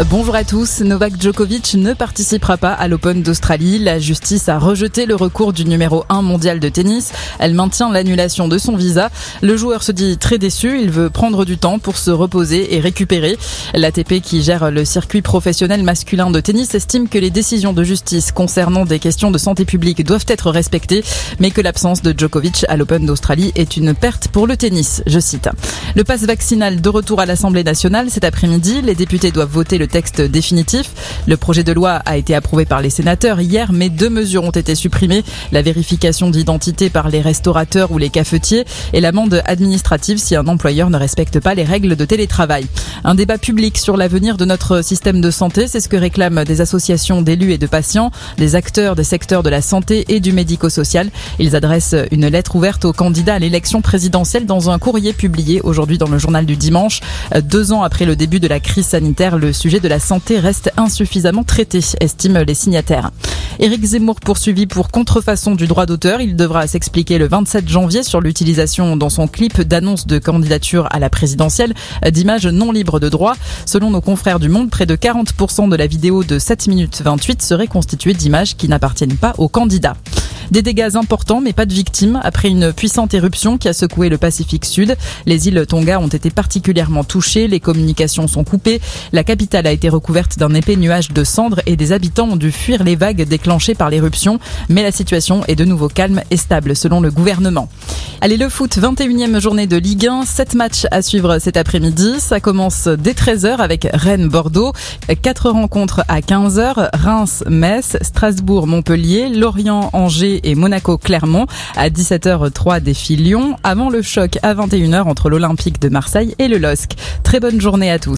Bonjour à tous. Novak Djokovic ne participera pas à l'Open d'Australie. La justice a rejeté le recours du numéro 1 mondial de tennis. Elle maintient l'annulation de son visa. Le joueur se dit très déçu. Il veut prendre du temps pour se reposer et récupérer. L'ATP qui gère le circuit professionnel masculin de tennis estime que les décisions de justice concernant des questions de santé publique doivent être respectées, mais que l'absence de Djokovic à l'Open d'Australie est une perte pour le tennis. Je cite. Le passe vaccinal de retour à l'Assemblée nationale cet après-midi. Les députés doivent voter le texte définitif. Le projet de loi a été approuvé par les sénateurs hier, mais deux mesures ont été supprimées. La vérification d'identité par les restaurateurs ou les cafetiers et l'amende administrative si un employeur ne respecte pas les règles de télétravail. Un débat public sur l'avenir de notre système de santé, c'est ce que réclament des associations d'élus et de patients, des acteurs des secteurs de la santé et du médico-social. Ils adressent une lettre ouverte aux candidats à l'élection présidentielle dans un courrier publié aujourd'hui dans le journal du dimanche. Deux ans après le début de la crise sanitaire, le sujet de la santé reste insuffisamment traité, estiment les signataires. Éric Zemmour poursuivi pour contrefaçon du droit d'auteur. Il devra s'expliquer le 27 janvier sur l'utilisation dans son clip d'annonce de candidature à la présidentielle d'images non libres de droit. Selon nos confrères du Monde, près de 40% de la vidéo de 7 minutes 28 serait constituée d'images qui n'appartiennent pas au candidat. Des dégâts importants, mais pas de victimes, après une puissante éruption qui a secoué le Pacifique Sud. Les îles Tonga ont été particulièrement touchées, les communications sont coupées, la capitale a été recouverte d'un épais nuage de cendres et des habitants ont dû fuir les vagues déclenchées par l'éruption. Mais la situation est de nouveau calme et stable, selon le gouvernement. Allez, le foot, 21e journée de Ligue 1, 7 matchs à suivre cet après-midi. Ça commence dès 13h avec Rennes-Bordeaux, 4 rencontres à 15h, Reims-Metz, Strasbourg-Montpellier, Lorient-Angers et Monaco-Clermont. À 17h03 défi Lyon, avant le choc à 21h entre l'Olympique de Marseille et le LOSC. Très bonne journée à tous.